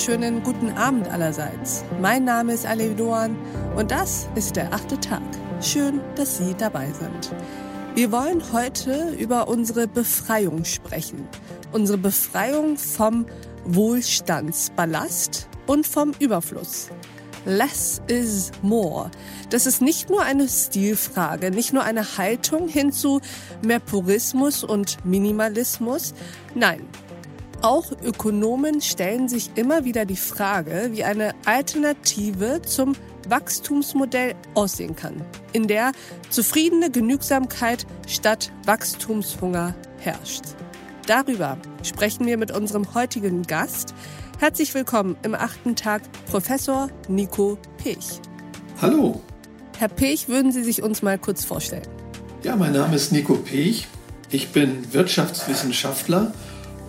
wunderschönen guten Abend allerseits. Mein Name ist Ale Doan und das ist der achte Tag. Schön, dass Sie dabei sind. Wir wollen heute über unsere Befreiung sprechen. Unsere Befreiung vom Wohlstandsballast und vom Überfluss. Less is more. Das ist nicht nur eine Stilfrage, nicht nur eine Haltung hin zu mehr Purismus und Minimalismus. Nein, auch Ökonomen stellen sich immer wieder die Frage, wie eine Alternative zum Wachstumsmodell aussehen kann, in der zufriedene Genügsamkeit statt Wachstumshunger herrscht. Darüber sprechen wir mit unserem heutigen Gast. Herzlich willkommen im achten Tag Professor Nico Pech. Hallo. Herr Pech, würden Sie sich uns mal kurz vorstellen? Ja, mein Name ist Nico Pech. Ich bin Wirtschaftswissenschaftler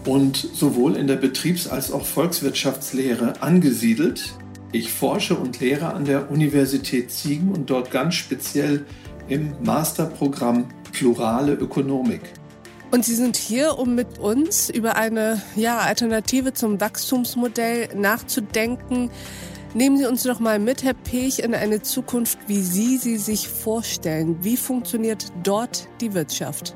und sowohl in der Betriebs- als auch Volkswirtschaftslehre angesiedelt. Ich forsche und lehre an der Universität Siegen und dort ganz speziell im Masterprogramm Plurale Ökonomik. Und Sie sind hier, um mit uns über eine ja, Alternative zum Wachstumsmodell nachzudenken. Nehmen Sie uns doch mal mit, Herr Pech, in eine Zukunft, wie Sie sie sich vorstellen. Wie funktioniert dort die Wirtschaft?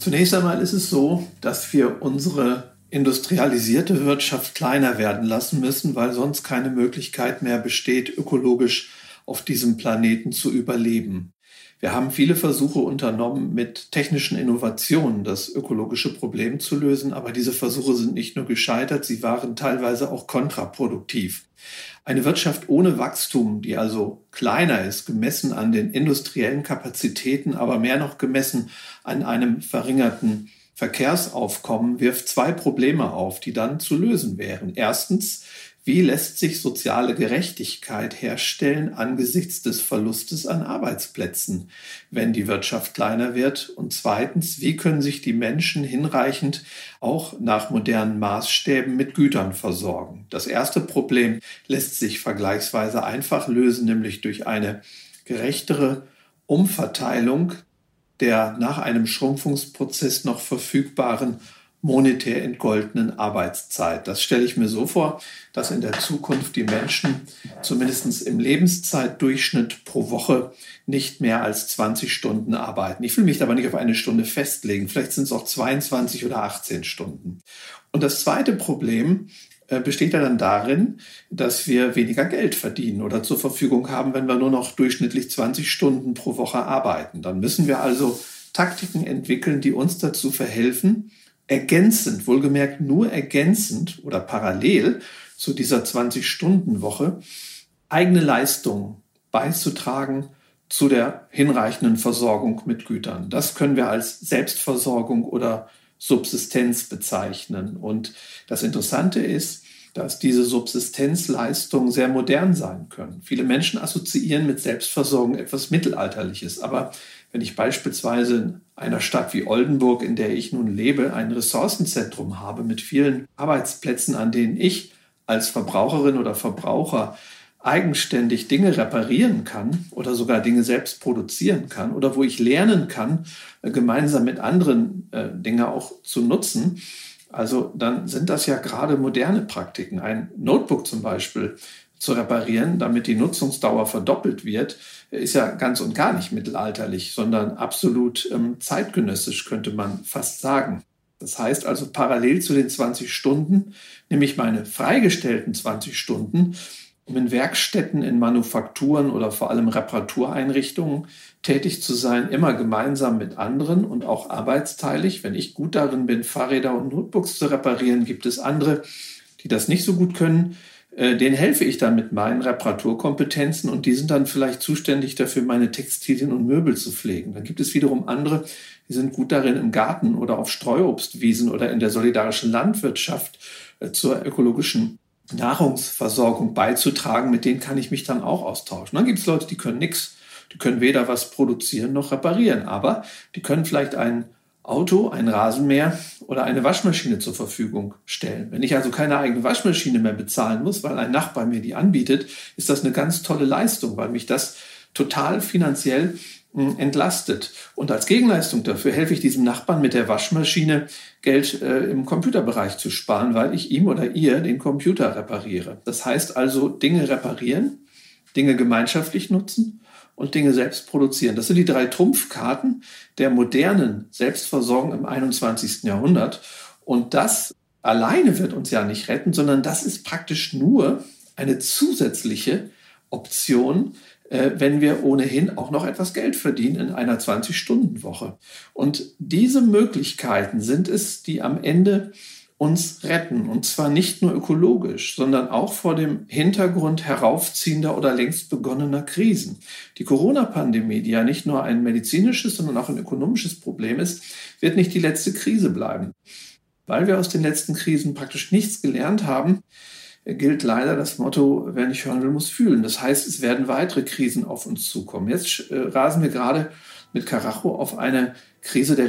Zunächst einmal ist es so, dass wir unsere industrialisierte Wirtschaft kleiner werden lassen müssen, weil sonst keine Möglichkeit mehr besteht, ökologisch auf diesem Planeten zu überleben. Wir haben viele Versuche unternommen, mit technischen Innovationen das ökologische Problem zu lösen, aber diese Versuche sind nicht nur gescheitert, sie waren teilweise auch kontraproduktiv. Eine Wirtschaft ohne Wachstum, die also kleiner ist, gemessen an den industriellen Kapazitäten, aber mehr noch gemessen an einem verringerten Verkehrsaufkommen, wirft zwei Probleme auf, die dann zu lösen wären. Erstens, wie lässt sich soziale Gerechtigkeit herstellen angesichts des Verlustes an Arbeitsplätzen, wenn die Wirtschaft kleiner wird? Und zweitens, wie können sich die Menschen hinreichend auch nach modernen Maßstäben mit Gütern versorgen? Das erste Problem lässt sich vergleichsweise einfach lösen, nämlich durch eine gerechtere Umverteilung der nach einem Schrumpfungsprozess noch verfügbaren monetär entgoldenen Arbeitszeit. Das stelle ich mir so vor, dass in der Zukunft die Menschen zumindest im Lebenszeitdurchschnitt pro Woche nicht mehr als 20 Stunden arbeiten. Ich will mich aber nicht auf eine Stunde festlegen. Vielleicht sind es auch 22 oder 18 Stunden. Und das zweite Problem äh, besteht ja dann darin, dass wir weniger Geld verdienen oder zur Verfügung haben, wenn wir nur noch durchschnittlich 20 Stunden pro Woche arbeiten. Dann müssen wir also Taktiken entwickeln, die uns dazu verhelfen, ergänzend, wohlgemerkt nur ergänzend oder parallel zu dieser 20-Stunden-Woche eigene Leistungen beizutragen zu der hinreichenden Versorgung mit Gütern. Das können wir als Selbstversorgung oder Subsistenz bezeichnen. Und das Interessante ist, dass diese Subsistenzleistungen sehr modern sein können. Viele Menschen assoziieren mit Selbstversorgung etwas Mittelalterliches, aber wenn ich beispielsweise in einer Stadt wie Oldenburg, in der ich nun lebe, ein Ressourcenzentrum habe mit vielen Arbeitsplätzen, an denen ich als Verbraucherin oder Verbraucher eigenständig Dinge reparieren kann oder sogar Dinge selbst produzieren kann oder wo ich lernen kann, äh, gemeinsam mit anderen äh, Dinge auch zu nutzen, also dann sind das ja gerade moderne Praktiken. Ein Notebook zum Beispiel zu reparieren, damit die Nutzungsdauer verdoppelt wird, ist ja ganz und gar nicht mittelalterlich, sondern absolut ähm, zeitgenössisch, könnte man fast sagen. Das heißt also, parallel zu den 20 Stunden nehme ich meine freigestellten 20 Stunden, um in Werkstätten, in Manufakturen oder vor allem Reparatureinrichtungen tätig zu sein, immer gemeinsam mit anderen und auch arbeitsteilig. Wenn ich gut darin bin, Fahrräder und Notebooks zu reparieren, gibt es andere, die das nicht so gut können. Äh, denen helfe ich dann mit meinen Reparaturkompetenzen und die sind dann vielleicht zuständig dafür, meine Textilien und Möbel zu pflegen. Dann gibt es wiederum andere, die sind gut darin, im Garten oder auf Streuobstwiesen oder in der solidarischen Landwirtschaft äh, zur ökologischen Nahrungsversorgung beizutragen. Mit denen kann ich mich dann auch austauschen. Dann gibt es Leute, die können nichts. Die können weder was produzieren noch reparieren, aber die können vielleicht einen Auto, ein Rasenmäher oder eine Waschmaschine zur Verfügung stellen. Wenn ich also keine eigene Waschmaschine mehr bezahlen muss, weil ein Nachbar mir die anbietet, ist das eine ganz tolle Leistung, weil mich das total finanziell hm, entlastet. Und als Gegenleistung dafür helfe ich diesem Nachbarn mit der Waschmaschine Geld äh, im Computerbereich zu sparen, weil ich ihm oder ihr den Computer repariere. Das heißt also Dinge reparieren, Dinge gemeinschaftlich nutzen und Dinge selbst produzieren. Das sind die drei Trumpfkarten der modernen Selbstversorgung im 21. Jahrhundert. Und das alleine wird uns ja nicht retten, sondern das ist praktisch nur eine zusätzliche Option, äh, wenn wir ohnehin auch noch etwas Geld verdienen in einer 20-Stunden-Woche. Und diese Möglichkeiten sind es, die am Ende uns retten. Und zwar nicht nur ökologisch, sondern auch vor dem Hintergrund heraufziehender oder längst begonnener Krisen. Die Corona-Pandemie, die ja nicht nur ein medizinisches, sondern auch ein ökonomisches Problem ist, wird nicht die letzte Krise bleiben. Weil wir aus den letzten Krisen praktisch nichts gelernt haben, gilt leider das Motto, wer nicht hören will, muss fühlen. Das heißt, es werden weitere Krisen auf uns zukommen. Jetzt äh, rasen wir gerade mit Karacho auf eine Krise der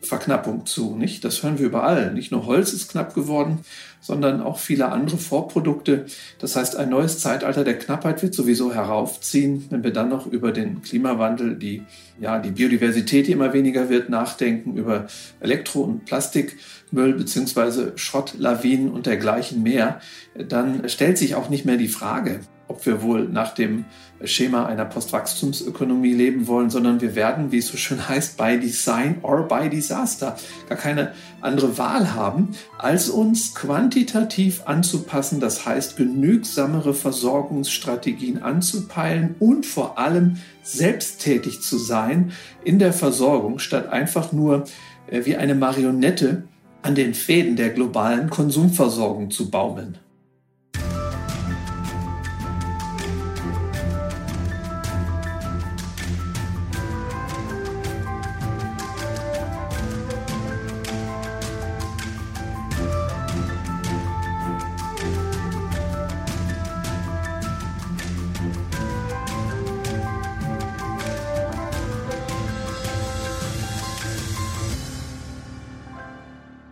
Ressourcenverknappung zu. Nicht? Das hören wir überall. Nicht nur Holz ist knapp geworden, sondern auch viele andere Vorprodukte. Das heißt, ein neues Zeitalter der Knappheit wird sowieso heraufziehen, wenn wir dann noch über den Klimawandel, die, ja, die Biodiversität, die immer weniger wird, nachdenken, über Elektro- und Plastikmüll beziehungsweise Schrottlawinen und dergleichen mehr, dann stellt sich auch nicht mehr die Frage, ob wir wohl nach dem Schema einer Postwachstumsökonomie leben wollen, sondern wir werden, wie es so schön heißt, by Design or by Disaster gar keine andere Wahl haben, als uns quantitativ anzupassen, das heißt genügsamere Versorgungsstrategien anzupeilen und vor allem selbsttätig zu sein in der Versorgung, statt einfach nur äh, wie eine Marionette an den Fäden der globalen Konsumversorgung zu baumeln.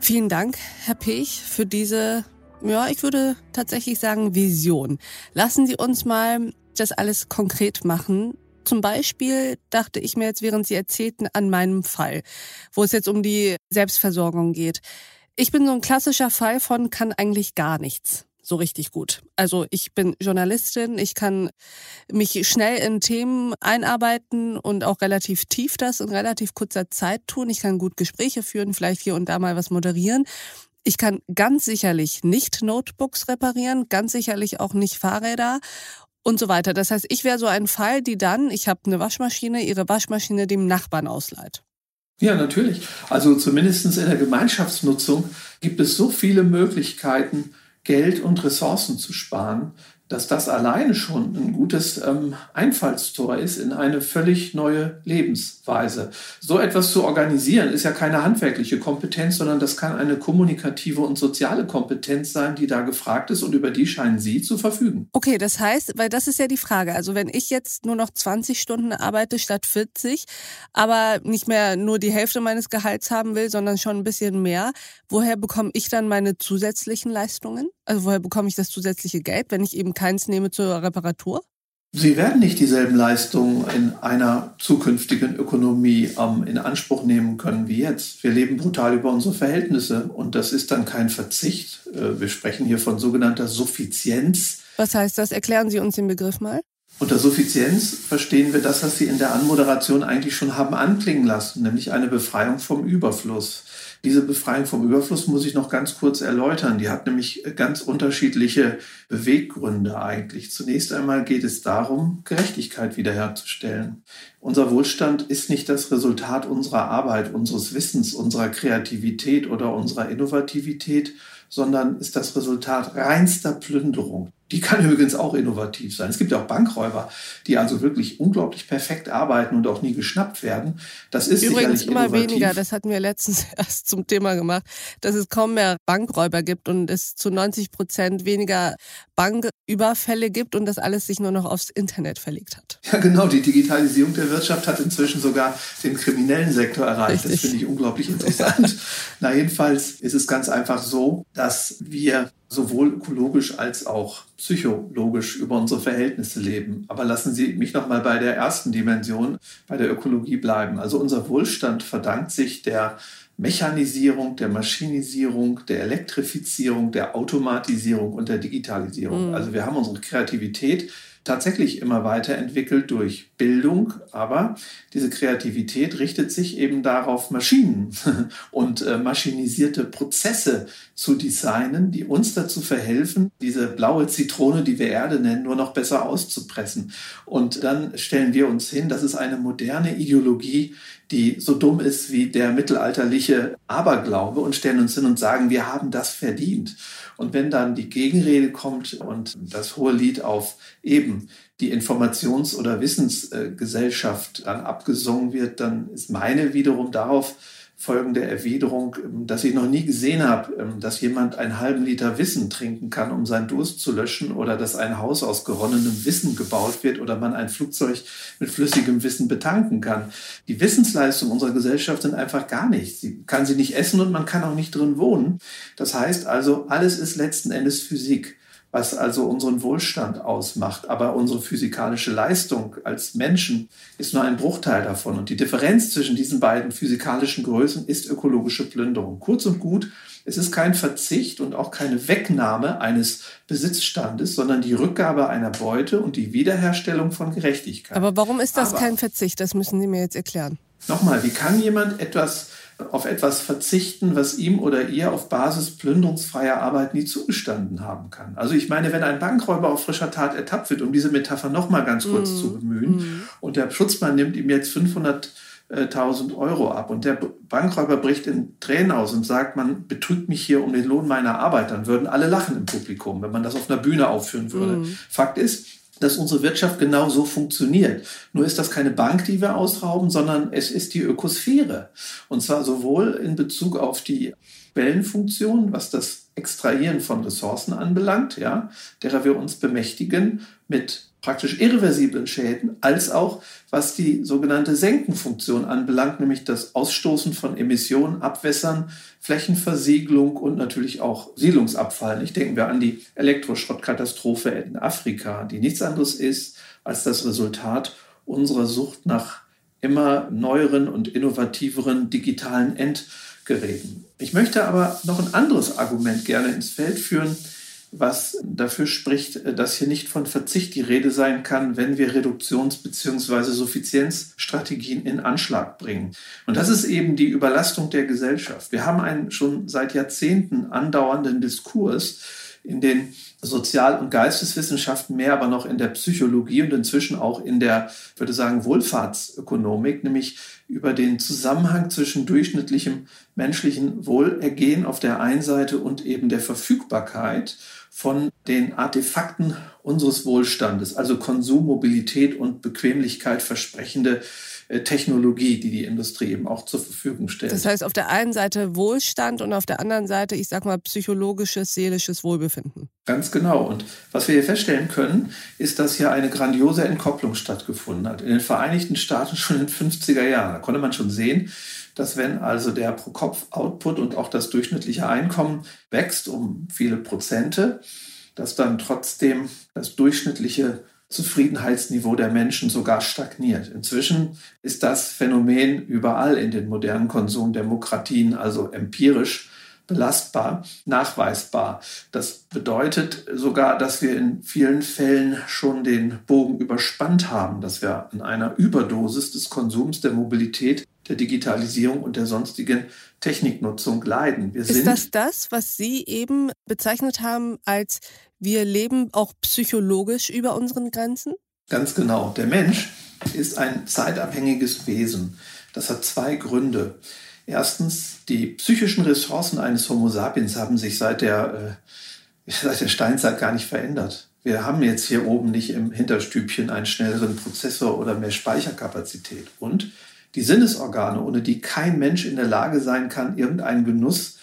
Vielen Dank, Herr Pech, für diese, ja, ich würde tatsächlich sagen, Vision. Lassen Sie uns mal das alles konkret machen. Zum Beispiel dachte ich mir jetzt, während Sie erzählten, an meinem Fall, wo es jetzt um die Selbstversorgung geht. Ich bin so ein klassischer Fall von kann eigentlich gar nichts so richtig gut. Also ich bin Journalistin, ich kann mich schnell in Themen einarbeiten und auch relativ tief das in relativ kurzer Zeit tun. Ich kann gut Gespräche führen, vielleicht hier und da mal was moderieren. Ich kann ganz sicherlich nicht Notebooks reparieren, ganz sicherlich auch nicht Fahrräder und so weiter. Das heißt, ich wäre so ein Fall, die dann, ich habe eine Waschmaschine, ihre Waschmaschine dem Nachbarn ausleiht. Ja, natürlich. Also zumindest in der Gemeinschaftsnutzung gibt es so viele Möglichkeiten, Geld und Ressourcen zu sparen, dass das alleine schon ein gutes ähm, Einfallstor ist in eine völlig neue Lebensweise. So etwas zu organisieren ist ja keine handwerkliche Kompetenz, sondern das kann eine kommunikative und soziale Kompetenz sein, die da gefragt ist und über die scheinen Sie zu verfügen. Okay, das heißt, weil das ist ja die Frage, also wenn ich jetzt nur noch 20 Stunden arbeite statt 40, aber nicht mehr nur die Hälfte meines Gehalts haben will, sondern schon ein bisschen mehr, woher bekomme ich dann meine zusätzlichen Leistungen? Also woher bekomme ich das zusätzliche Geld, wenn ich eben keins nehme zur Reparatur? Sie werden nicht dieselben Leistungen in einer zukünftigen Ökonomie ähm, in Anspruch nehmen können wie jetzt. Wir leben brutal über unsere Verhältnisse und das ist dann kein Verzicht. Äh, wir sprechen hier von sogenannter Suffizienz. Was heißt das? Erklären Sie uns den Begriff mal. Unter Suffizienz verstehen wir das, was Sie in der Anmoderation eigentlich schon haben anklingen lassen, nämlich eine Befreiung vom Überfluss. Diese Befreiung vom Überfluss muss ich noch ganz kurz erläutern. Die hat nämlich ganz unterschiedliche Beweggründe eigentlich. Zunächst einmal geht es darum, Gerechtigkeit wiederherzustellen. Unser Wohlstand ist nicht das Resultat unserer Arbeit, unseres Wissens, unserer Kreativität oder unserer Innovativität, sondern ist das Resultat reinster Plünderung. Die kann übrigens auch innovativ sein. Es gibt ja auch Bankräuber, die also wirklich unglaublich perfekt arbeiten und auch nie geschnappt werden. Das ist übrigens immer innovativ. weniger. Das hatten wir letztens erst zum Thema gemacht, dass es kaum mehr Bankräuber gibt und es zu 90 Prozent weniger Banküberfälle gibt und das alles sich nur noch aufs Internet verlegt hat. Ja, genau. Die Digitalisierung der Wirtschaft hat inzwischen sogar den kriminellen Sektor erreicht. Richtig. Das finde ich unglaublich interessant. Na, jedenfalls ist es ganz einfach so, dass wir sowohl ökologisch als auch psychologisch über unsere Verhältnisse leben. Aber lassen Sie mich noch mal bei der ersten Dimension, bei der Ökologie bleiben. Also unser Wohlstand verdankt sich der Mechanisierung, der Maschinisierung, der Elektrifizierung, der Automatisierung und der Digitalisierung. Mhm. Also wir haben unsere Kreativität tatsächlich immer weiterentwickelt durch Bildung, aber diese Kreativität richtet sich eben darauf, Maschinen und äh, maschinisierte Prozesse zu designen, die uns dazu verhelfen, diese blaue Zitrone, die wir Erde nennen, nur noch besser auszupressen. Und dann stellen wir uns hin, das ist eine moderne Ideologie, die so dumm ist wie der mittelalterliche Aberglaube und stellen uns hin und sagen, wir haben das verdient. Und wenn dann die Gegenrede kommt und das hohe Lied auf eben die Informations- oder Wissensgesellschaft dann abgesungen wird, dann ist meine wiederum darauf folgende Erwiderung, ähm, dass ich noch nie gesehen habe, ähm, dass jemand einen halben Liter Wissen trinken kann, um seinen Durst zu löschen oder dass ein Haus aus geronnenem Wissen gebaut wird oder man ein Flugzeug mit flüssigem Wissen betanken kann. Die Wissensleistung unserer Gesellschaft sind einfach gar nichts. Sie kann sie nicht essen und man kann auch nicht drin wohnen. Das heißt also, alles ist letzten Endes Physik was also unseren Wohlstand ausmacht. Aber unsere physikalische Leistung als Menschen ist nur ein Bruchteil davon. Und die Differenz zwischen diesen beiden physikalischen Größen ist ökologische Plünderung. Kurz und gut, es ist kein Verzicht und auch keine Wegnahme eines Besitzstandes, sondern die Rückgabe einer Beute und die Wiederherstellung von Gerechtigkeit. Aber warum ist das Aber, kein Verzicht? Das müssen Sie mir jetzt erklären. Nochmal, wie kann jemand etwas auf etwas verzichten, was ihm oder ihr auf Basis plünderungsfreier Arbeit nie zugestanden haben kann. Also ich meine, wenn ein Bankräuber auf frischer Tat ertappt wird, um diese Metapher noch mal ganz kurz mm. zu bemühen, mm. und der Schutzmann nimmt ihm jetzt 500.000 Euro ab und der Bankräuber bricht in Tränen aus und sagt, man betrügt mich hier um den Lohn meiner Arbeit, dann würden alle lachen im Publikum, wenn man das auf einer Bühne aufführen würde. Mm. Fakt ist, dass unsere Wirtschaft genau so funktioniert. Nur ist das keine Bank, die wir ausrauben, sondern es ist die Ökosphäre. Und zwar sowohl in Bezug auf die Quellenfunktion, was das Extrahieren von Ressourcen anbelangt, ja, derer wir uns bemächtigen, mit praktisch irreversiblen Schäden, als auch was die sogenannte Senkenfunktion anbelangt, nämlich das Ausstoßen von Emissionen, Abwässern, Flächenversiegelung und natürlich auch Siedlungsabfall. Ich denke wir an die Elektroschrottkatastrophe in Afrika, die nichts anderes ist als das Resultat unserer Sucht nach immer neueren und innovativeren digitalen Endgeräten. Ich möchte aber noch ein anderes Argument gerne ins Feld führen, was dafür spricht, dass hier nicht von Verzicht die Rede sein kann, wenn wir Reduktions- bzw. Suffizienzstrategien in Anschlag bringen. Und das ist eben die Überlastung der Gesellschaft. Wir haben einen schon seit Jahrzehnten andauernden Diskurs in den Sozial- und Geisteswissenschaften, mehr aber noch in der Psychologie und inzwischen auch in der, ich würde sagen, Wohlfahrtsökonomik, nämlich über den Zusammenhang zwischen durchschnittlichem menschlichen Wohlergehen auf der einen Seite und eben der Verfügbarkeit von den Artefakten unseres Wohlstandes, also Konsum, Mobilität und Bequemlichkeit versprechende äh, Technologie, die die Industrie eben auch zur Verfügung stellt. Das heißt, auf der einen Seite Wohlstand und auf der anderen Seite, ich sag mal, psychologisches, seelisches Wohlbefinden. Ganz genau. Und was wir hier feststellen können, ist, dass hier eine grandiose Entkopplung stattgefunden hat. In den Vereinigten Staaten schon in den 50er Jahren. Da konnte man schon sehen, dass wenn also der Pro-Kopf-Output und auch das durchschnittliche Einkommen wächst um viele Prozente, dass dann trotzdem das durchschnittliche Zufriedenheitsniveau der Menschen sogar stagniert. Inzwischen ist das Phänomen überall in den modernen Konsumdemokratien, also empirisch belastbar, nachweisbar. Das bedeutet sogar, dass wir in vielen Fällen schon den Bogen überspannt haben, dass wir an einer Überdosis des Konsums, der Mobilität, der Digitalisierung und der sonstigen Techniknutzung leiden. Wir ist das das, was Sie eben bezeichnet haben als wir leben auch psychologisch über unseren Grenzen? Ganz genau. Der Mensch ist ein zeitabhängiges Wesen. Das hat zwei Gründe. Erstens, die psychischen Ressourcen eines Homo sapiens haben sich seit der, äh, seit der Steinzeit gar nicht verändert. Wir haben jetzt hier oben nicht im Hinterstübchen einen schnelleren Prozessor oder mehr Speicherkapazität. Und die Sinnesorgane, ohne die kein Mensch in der Lage sein kann, irgendeinen Genuss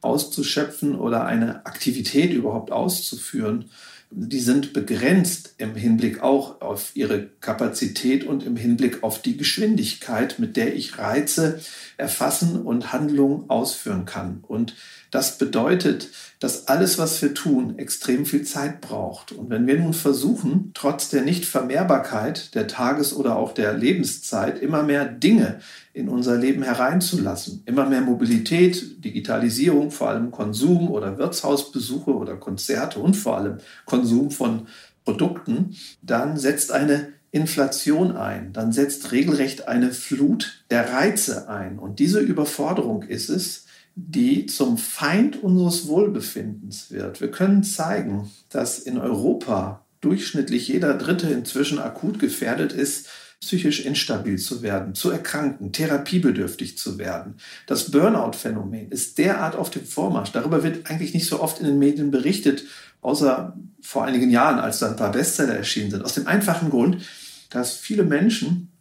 auszuschöpfen oder eine Aktivität überhaupt auszuführen, die sind begrenzt im Hinblick auch auf ihre Kapazität und im Hinblick auf die Geschwindigkeit, mit der ich Reize erfassen und Handlungen ausführen kann. Und das bedeutet, dass alles, was wir tun, extrem viel Zeit braucht. Und wenn wir nun versuchen, trotz der Nichtvermehrbarkeit der Tages- oder auch der Lebenszeit immer mehr Dinge in unser Leben hereinzulassen, immer mehr Mobilität, Digitalisierung, vor allem Konsum oder Wirtshausbesuche oder Konzerte und vor allem Konsum von Produkten, dann setzt eine Inflation ein, dann setzt regelrecht eine Flut der Reize ein. Und diese Überforderung ist es, die zum Feind unseres Wohlbefindens wird. Wir können zeigen, dass in Europa durchschnittlich jeder Dritte inzwischen akut gefährdet ist, psychisch instabil zu werden, zu erkranken, therapiebedürftig zu werden. Das Burnout-Phänomen ist derart auf dem Vormarsch. Darüber wird eigentlich nicht so oft in den Medien berichtet, außer vor einigen Jahren, als da ein paar Bestseller erschienen sind. Aus dem einfachen Grund, dass viele Menschen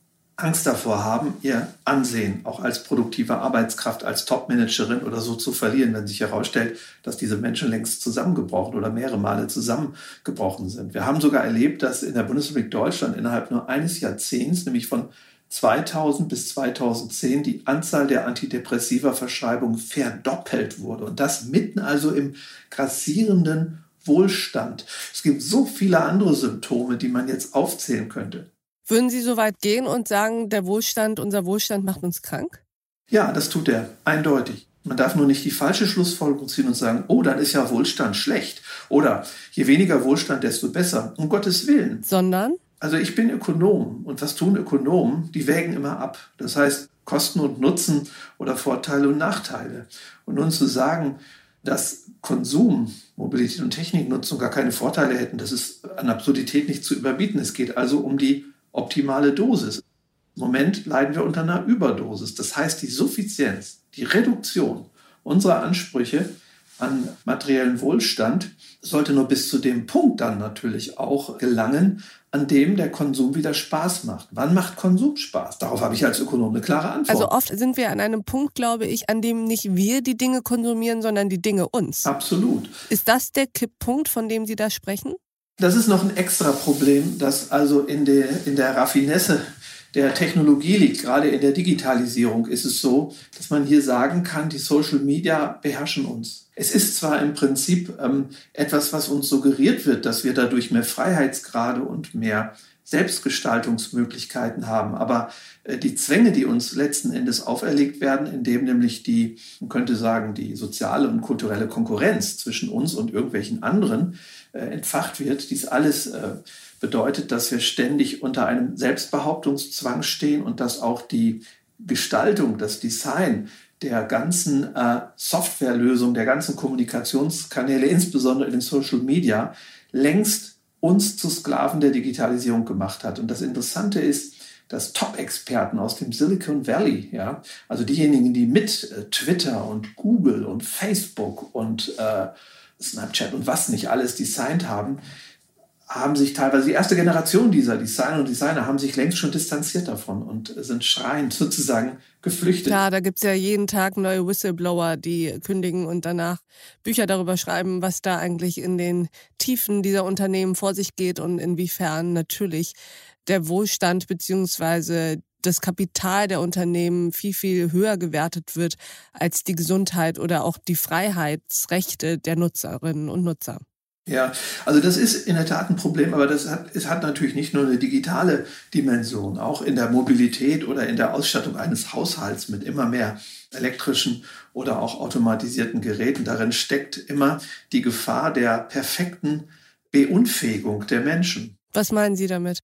Angst davor haben, ihr Ansehen auch als produktive Arbeitskraft, als Topmanagerin oder so zu verlieren, wenn sich herausstellt, dass diese Menschen längst zusammengebrochen oder mehrere Male zusammengebrochen sind. Wir haben sogar erlebt, dass in der Bundesrepublik Deutschland innerhalb nur eines Jahrzehnts, nämlich von 2000 bis 2010, die Anzahl der antidepressiva Verschreibungen verdoppelt wurde. Und das mitten also im grassierenden Wohlstand. Es gibt so viele andere Symptome, die man jetzt aufzählen könnte. Würden Sie so weit gehen und sagen, der Wohlstand, unser Wohlstand macht uns krank? Ja, das tut er, eindeutig. Man darf nur nicht die falsche Schlussfolgerung ziehen und sagen, oh, dann ist ja Wohlstand schlecht. Oder je weniger Wohlstand, desto besser. Um Gottes Willen. Sondern? Also ich bin Ökonom und was tun Ökonomen? Die wägen immer ab. Das heißt Kosten und Nutzen oder Vorteile und Nachteile. Und nun zu sagen, dass Konsum, Mobilität und Techniknutzung gar keine Vorteile hätten, das ist an Absurdität nicht zu überbieten. Es geht also um die optimale Dosis. Im Moment leiden wir unter einer Überdosis. Das heißt, die Suffizienz, die Reduktion unserer Ansprüche an materiellen Wohlstand sollte nur bis zu dem Punkt dann natürlich auch gelangen, an dem der Konsum wieder Spaß macht. Wann macht Konsum Spaß? Darauf habe ich als Ökonom eine klare Antwort. Also oft sind wir an einem Punkt, glaube ich, an dem nicht wir die Dinge konsumieren, sondern die Dinge uns. Absolut. Ist das der Kipppunkt, von dem Sie da sprechen? Das ist noch ein extra Problem, das also in der, in der Raffinesse der Technologie liegt. Gerade in der Digitalisierung ist es so, dass man hier sagen kann, die Social Media beherrschen uns. Es ist zwar im Prinzip ähm, etwas, was uns suggeriert wird, dass wir dadurch mehr Freiheitsgrade und mehr Selbstgestaltungsmöglichkeiten haben. Aber äh, die Zwänge, die uns letzten Endes auferlegt werden, indem nämlich die, man könnte sagen, die soziale und kulturelle Konkurrenz zwischen uns und irgendwelchen anderen entfacht wird, dies alles äh, bedeutet, dass wir ständig unter einem Selbstbehauptungszwang stehen und dass auch die Gestaltung, das Design der ganzen äh, Softwarelösung, der ganzen Kommunikationskanäle, insbesondere in den Social Media, längst uns zu Sklaven der Digitalisierung gemacht hat. Und das Interessante ist, dass Top-Experten aus dem Silicon Valley, ja, also diejenigen, die mit äh, Twitter und Google und Facebook und äh, Snapchat und was nicht alles designt haben, haben sich teilweise die erste Generation dieser Designer und Designer haben sich längst schon distanziert davon und sind schreiend sozusagen geflüchtet. Ja, da gibt es ja jeden Tag neue Whistleblower, die kündigen und danach Bücher darüber schreiben, was da eigentlich in den Tiefen dieser Unternehmen vor sich geht und inwiefern natürlich der Wohlstand beziehungsweise das Kapital der Unternehmen viel, viel höher gewertet wird als die Gesundheit oder auch die Freiheitsrechte der Nutzerinnen und Nutzer. Ja, also das ist in der Tat ein Problem, aber das hat, es hat natürlich nicht nur eine digitale Dimension, auch in der Mobilität oder in der Ausstattung eines Haushalts mit immer mehr elektrischen oder auch automatisierten Geräten. Darin steckt immer die Gefahr der perfekten Beunfähigung der Menschen. Was meinen Sie damit?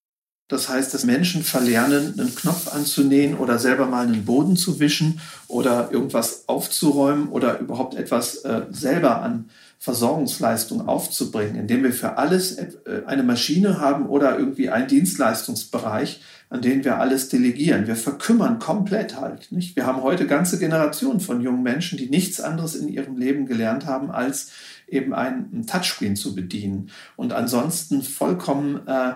Das heißt, dass Menschen verlernen, einen Knopf anzunähen oder selber mal einen Boden zu wischen oder irgendwas aufzuräumen oder überhaupt etwas äh, selber an Versorgungsleistung aufzubringen, indem wir für alles äh, eine Maschine haben oder irgendwie einen Dienstleistungsbereich, an den wir alles delegieren. Wir verkümmern komplett halt. Nicht? Wir haben heute ganze Generationen von jungen Menschen, die nichts anderes in ihrem Leben gelernt haben, als eben ein Touchscreen zu bedienen und ansonsten vollkommen äh,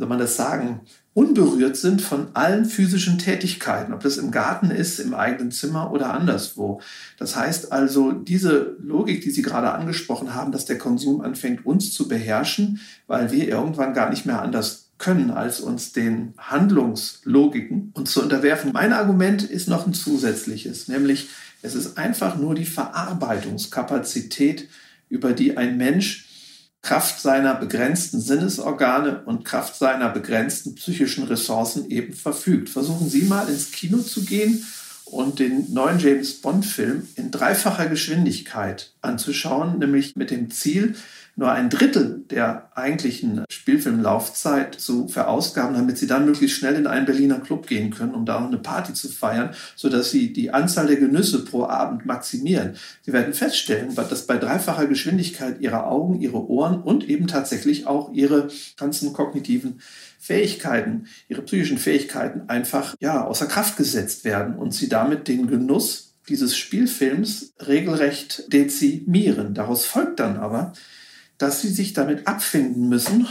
soll man das sagen, unberührt sind von allen physischen Tätigkeiten, ob das im Garten ist, im eigenen Zimmer oder anderswo. Das heißt also, diese Logik, die Sie gerade angesprochen haben, dass der Konsum anfängt, uns zu beherrschen, weil wir irgendwann gar nicht mehr anders können, als uns den Handlungslogiken uns zu unterwerfen. Mein Argument ist noch ein zusätzliches, nämlich es ist einfach nur die Verarbeitungskapazität, über die ein Mensch Kraft seiner begrenzten Sinnesorgane und Kraft seiner begrenzten psychischen Ressourcen eben verfügt. Versuchen Sie mal ins Kino zu gehen und den neuen James Bond-Film in dreifacher Geschwindigkeit anzuschauen, nämlich mit dem Ziel, nur ein Drittel der eigentlichen Spielfilmlaufzeit zu verausgaben, damit sie dann möglichst schnell in einen Berliner Club gehen können, um da noch eine Party zu feiern, sodass sie die Anzahl der Genüsse pro Abend maximieren. Sie werden feststellen, dass bei dreifacher Geschwindigkeit ihre Augen, ihre Ohren und eben tatsächlich auch ihre ganzen kognitiven Fähigkeiten, ihre psychischen Fähigkeiten einfach ja außer Kraft gesetzt werden und sie damit den Genuss dieses Spielfilms regelrecht dezimieren. Daraus folgt dann aber, dass sie sich damit abfinden müssen,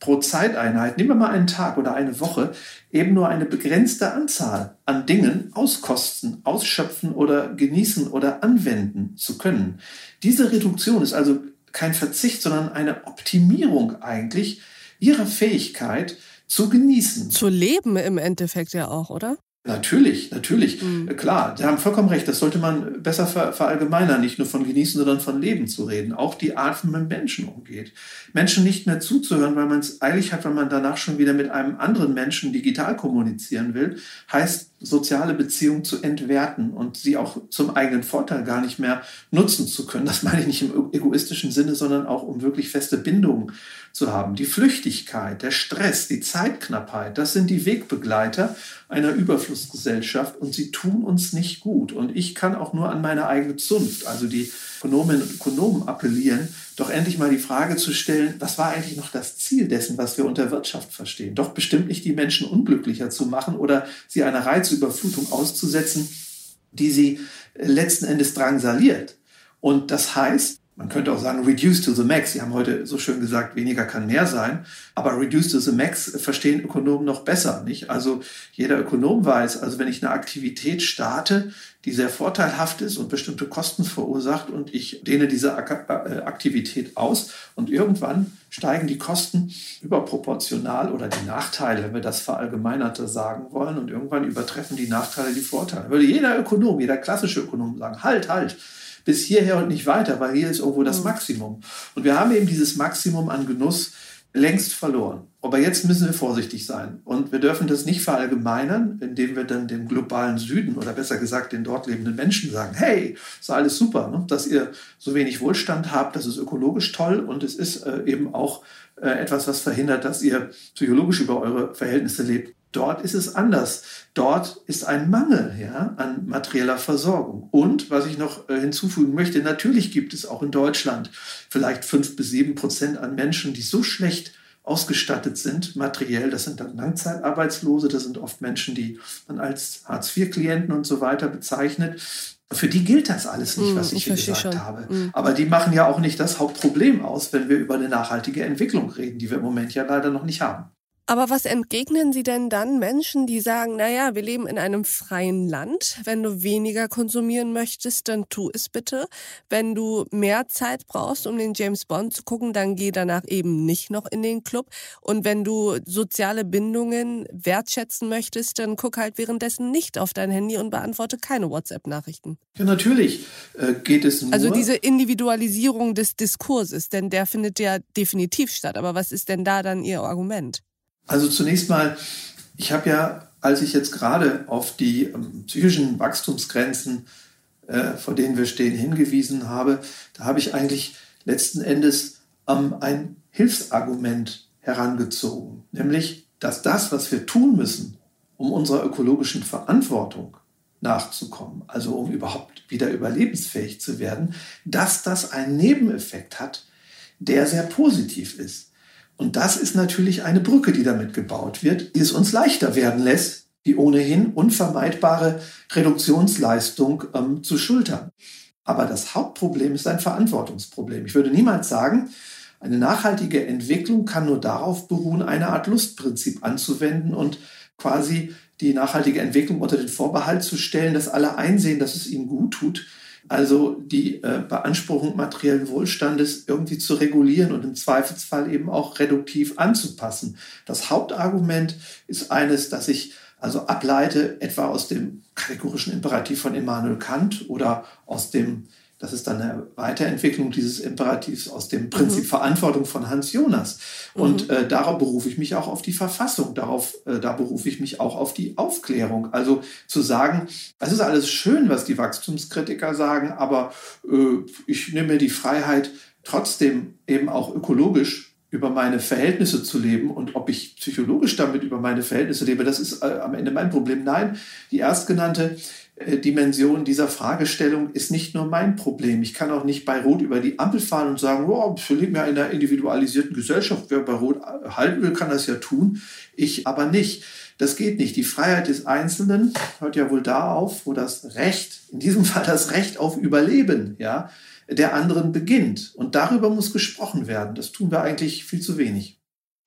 pro Zeiteinheit, nehmen wir mal einen Tag oder eine Woche, eben nur eine begrenzte Anzahl an Dingen auskosten, ausschöpfen oder genießen oder anwenden zu können. Diese Reduktion ist also kein Verzicht, sondern eine Optimierung eigentlich ihrer Fähigkeit zu genießen. Zu leben im Endeffekt ja auch, oder? Natürlich, natürlich. Mhm. Klar, Sie haben vollkommen recht. Das sollte man besser ver verallgemeinern, nicht nur von genießen, sondern von Leben zu reden. Auch die Art, wie man mit Menschen umgeht. Menschen nicht mehr zuzuhören, weil man es eilig hat, weil man danach schon wieder mit einem anderen Menschen digital kommunizieren will, heißt soziale Beziehungen zu entwerten und sie auch zum eigenen Vorteil gar nicht mehr nutzen zu können. Das meine ich nicht im egoistischen Sinne, sondern auch um wirklich feste Bindungen zu haben. Die Flüchtigkeit, der Stress, die Zeitknappheit, das sind die Wegbegleiter einer Überflussgesellschaft und sie tun uns nicht gut. Und ich kann auch nur an meine eigene Zunft, also die Ökonominnen und Ökonomen appellieren, doch endlich mal die Frage zu stellen, was war eigentlich noch das Ziel dessen, was wir unter Wirtschaft verstehen? Doch bestimmt nicht die Menschen unglücklicher zu machen oder sie einer Reizüberflutung auszusetzen, die sie letzten Endes drangsaliert. Und das heißt, man könnte auch sagen, reduce to the max. Sie haben heute so schön gesagt, weniger kann mehr sein. Aber reduce to the max verstehen Ökonomen noch besser, nicht? Also jeder Ökonom weiß, also wenn ich eine Aktivität starte, die sehr vorteilhaft ist und bestimmte Kosten verursacht und ich dehne diese äh, Aktivität aus und irgendwann steigen die Kosten überproportional oder die Nachteile, wenn wir das verallgemeinerte sagen wollen und irgendwann übertreffen die Nachteile die Vorteile. Würde jeder Ökonom, jeder klassische Ökonom sagen, halt, halt, bis hierher und nicht weiter, weil hier ist irgendwo das mhm. Maximum. Und wir haben eben dieses Maximum an Genuss längst verloren. Aber jetzt müssen wir vorsichtig sein. Und wir dürfen das nicht verallgemeinern, indem wir dann dem globalen Süden oder besser gesagt den dort lebenden Menschen sagen, hey, ist alles super, ne? dass ihr so wenig Wohlstand habt, das ist ökologisch toll und es ist äh, eben auch äh, etwas, was verhindert, dass ihr psychologisch über eure Verhältnisse lebt. Dort ist es anders. Dort ist ein Mangel ja, an materieller Versorgung. Und was ich noch äh, hinzufügen möchte, natürlich gibt es auch in Deutschland vielleicht fünf bis sieben Prozent an Menschen, die so schlecht ausgestattet sind, materiell. Das sind dann Langzeitarbeitslose, das sind oft Menschen, die man als Hartz-IV-Klienten und so weiter bezeichnet. Für die gilt das alles nicht, hm, was ich, ich hier gesagt schon. habe. Mhm. Aber die machen ja auch nicht das Hauptproblem aus, wenn wir über eine nachhaltige Entwicklung reden, die wir im Moment ja leider noch nicht haben. Aber was entgegnen Sie denn dann Menschen, die sagen, naja, wir leben in einem freien Land. Wenn du weniger konsumieren möchtest, dann tu es bitte. Wenn du mehr Zeit brauchst, um den James Bond zu gucken, dann geh danach eben nicht noch in den Club. Und wenn du soziale Bindungen wertschätzen möchtest, dann guck halt währenddessen nicht auf dein Handy und beantworte keine WhatsApp-Nachrichten. Ja, natürlich äh, geht es nur. Also diese Individualisierung des Diskurses, denn der findet ja definitiv statt. Aber was ist denn da dann Ihr Argument? Also zunächst mal, ich habe ja, als ich jetzt gerade auf die ähm, psychischen Wachstumsgrenzen, äh, vor denen wir stehen, hingewiesen habe, da habe ich eigentlich letzten Endes ähm, ein Hilfsargument herangezogen, nämlich, dass das, was wir tun müssen, um unserer ökologischen Verantwortung nachzukommen, also um überhaupt wieder überlebensfähig zu werden, dass das einen Nebeneffekt hat, der sehr positiv ist. Und das ist natürlich eine Brücke, die damit gebaut wird, die es uns leichter werden lässt, die ohnehin unvermeidbare Reduktionsleistung ähm, zu schultern. Aber das Hauptproblem ist ein Verantwortungsproblem. Ich würde niemals sagen, Eine nachhaltige Entwicklung kann nur darauf beruhen, eine Art Lustprinzip anzuwenden und quasi die nachhaltige Entwicklung unter den Vorbehalt zu stellen, dass alle einsehen, dass es ihnen gut tut. Also die äh, Beanspruchung materiellen Wohlstandes irgendwie zu regulieren und im Zweifelsfall eben auch reduktiv anzupassen. Das Hauptargument ist eines, das ich also ableite, etwa aus dem kategorischen Imperativ von Immanuel Kant oder aus dem das ist dann eine Weiterentwicklung dieses Imperativs aus dem Prinzip mhm. Verantwortung von Hans Jonas. Und mhm. äh, darauf berufe ich mich auch auf die Verfassung. Darauf, äh, da berufe ich mich auch auf die Aufklärung. Also zu sagen, es ist alles schön, was die Wachstumskritiker sagen, aber äh, ich nehme mir die Freiheit, trotzdem eben auch ökologisch über meine Verhältnisse zu leben und ob ich psychologisch damit über meine Verhältnisse lebe, das ist äh, am Ende mein Problem. Nein, die erstgenannte Dimension dieser Fragestellung ist nicht nur mein Problem. Ich kann auch nicht bei Rot über die Ampel fahren und sagen, oh, wir leben ja in einer individualisierten Gesellschaft. Wer bei Rot halten will, kann das ja tun. Ich aber nicht. Das geht nicht. Die Freiheit des Einzelnen hört ja wohl da auf, wo das Recht, in diesem Fall das Recht auf Überleben, ja, der anderen beginnt. Und darüber muss gesprochen werden. Das tun wir eigentlich viel zu wenig.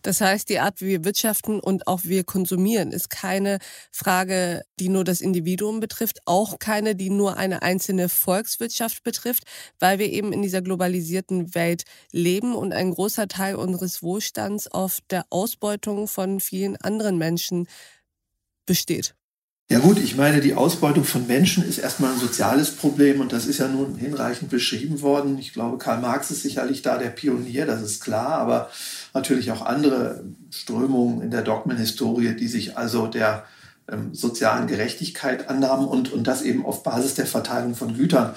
Das heißt, die Art, wie wir wirtschaften und auch wie wir konsumieren, ist keine Frage, die nur das Individuum betrifft, auch keine, die nur eine einzelne Volkswirtschaft betrifft, weil wir eben in dieser globalisierten Welt leben und ein großer Teil unseres Wohlstands auf der Ausbeutung von vielen anderen Menschen besteht. Ja gut, ich meine, die Ausbeutung von Menschen ist erstmal ein soziales Problem und das ist ja nun hinreichend beschrieben worden. Ich glaube, Karl Marx ist sicherlich da der Pionier, das ist klar, aber natürlich auch andere Strömungen in der Dogmenhistorie, die sich also der ähm, sozialen Gerechtigkeit annahmen und, und das eben auf Basis der Verteilung von Gütern.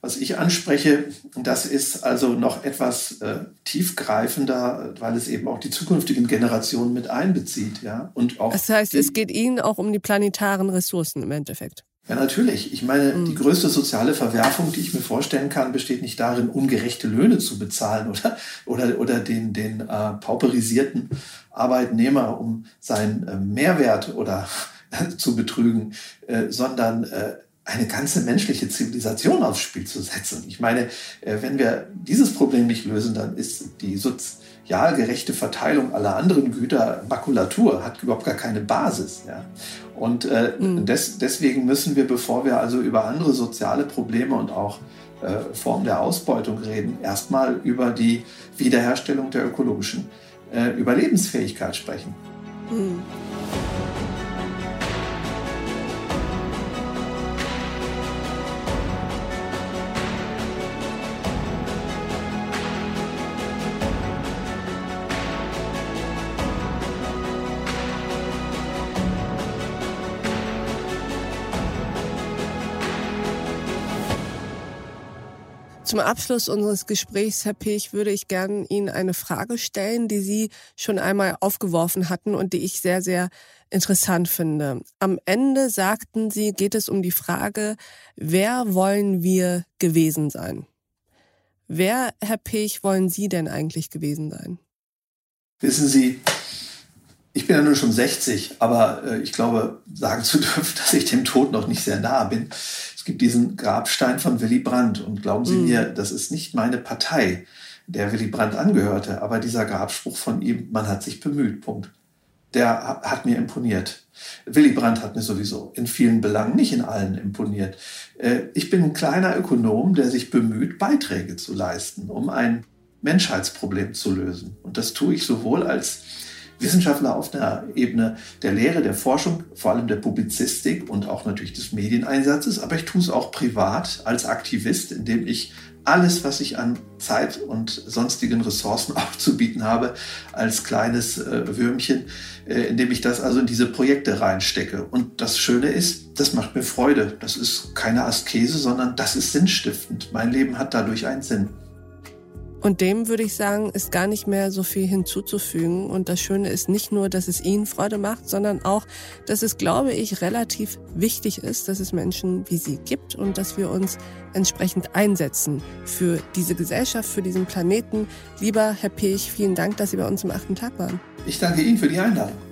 Was ich anspreche, das ist also noch etwas äh, tiefgreifender, weil es eben auch die zukünftigen Generationen mit einbezieht, ja. Und auch. Das heißt, es geht Ihnen auch um die planetaren Ressourcen im Endeffekt. Ja, natürlich. Ich meine, mhm. die größte soziale Verwerfung, die ich mir vorstellen kann, besteht nicht darin, ungerechte Löhne zu bezahlen oder, oder, oder den, den äh, pauperisierten Arbeitnehmer um seinen äh, Mehrwert oder zu betrügen, äh, sondern äh, eine ganze menschliche Zivilisation aufs Spiel zu setzen. Ich meine, äh, wenn wir dieses Problem nicht lösen, dann ist die sozial gerechte Verteilung aller anderen Güter Makulatur, hat überhaupt gar keine Basis. Ja. Und äh, mhm. des, deswegen müssen wir, bevor wir also über andere soziale Probleme und auch äh, Formen der Ausbeutung reden, erstmal über die Wiederherstellung der ökologischen äh, Überlebensfähigkeit sprechen. Mhm. Zum Abschluss unseres Gesprächs, Herr Pech, würde ich gerne Ihnen eine Frage stellen, die Sie schon einmal aufgeworfen hatten und die ich sehr, sehr interessant finde. Am Ende sagten Sie, geht es um die Frage, wer wollen wir gewesen sein? Wer, Herr Pech, wollen Sie denn eigentlich gewesen sein? Wissen Sie, ich bin ja nun schon 60, aber äh, ich glaube, sagen zu dürfen, dass ich dem Tod noch nicht sehr nahe bin. Es gibt diesen Grabstein von Willy Brandt und glauben Sie mhm. mir, das ist nicht meine Partei, der Willy Brandt angehörte, aber dieser Grabspruch von ihm, man hat sich bemüht, Punkt. Der hat mir imponiert. Willy Brandt hat mir sowieso in vielen Belangen, nicht in allen imponiert. Äh, ich bin ein kleiner Ökonom, der sich bemüht, Beiträge zu leisten, um ein Menschheitsproblem zu lösen. Und das tue ich sowohl als Wissenschaftler auf der Ebene der Lehre, der Forschung, vor allem der Publizistik und auch natürlich des Medieneinsatzes. Aber ich tue es auch privat als Aktivist, indem ich alles, was ich an Zeit und sonstigen Ressourcen aufzubieten habe, als kleines äh, Würmchen, äh, indem ich das also in diese Projekte reinstecke. Und das Schöne ist, das macht mir Freude. Das ist keine Askese, sondern das ist sinnstiftend. Mein Leben hat dadurch einen Sinn. Und dem würde ich sagen, ist gar nicht mehr so viel hinzuzufügen. Und das Schöne ist nicht nur, dass es ihnen Freude macht, sondern auch, dass es, glaube ich, relativ wichtig ist, dass es Menschen wie sie gibt und dass wir uns entsprechend einsetzen für diese Gesellschaft, für diesen Planeten. Lieber Herr Pech, vielen Dank, dass Sie bei uns im achten Tag waren. Ich danke Ihnen für die Einladung.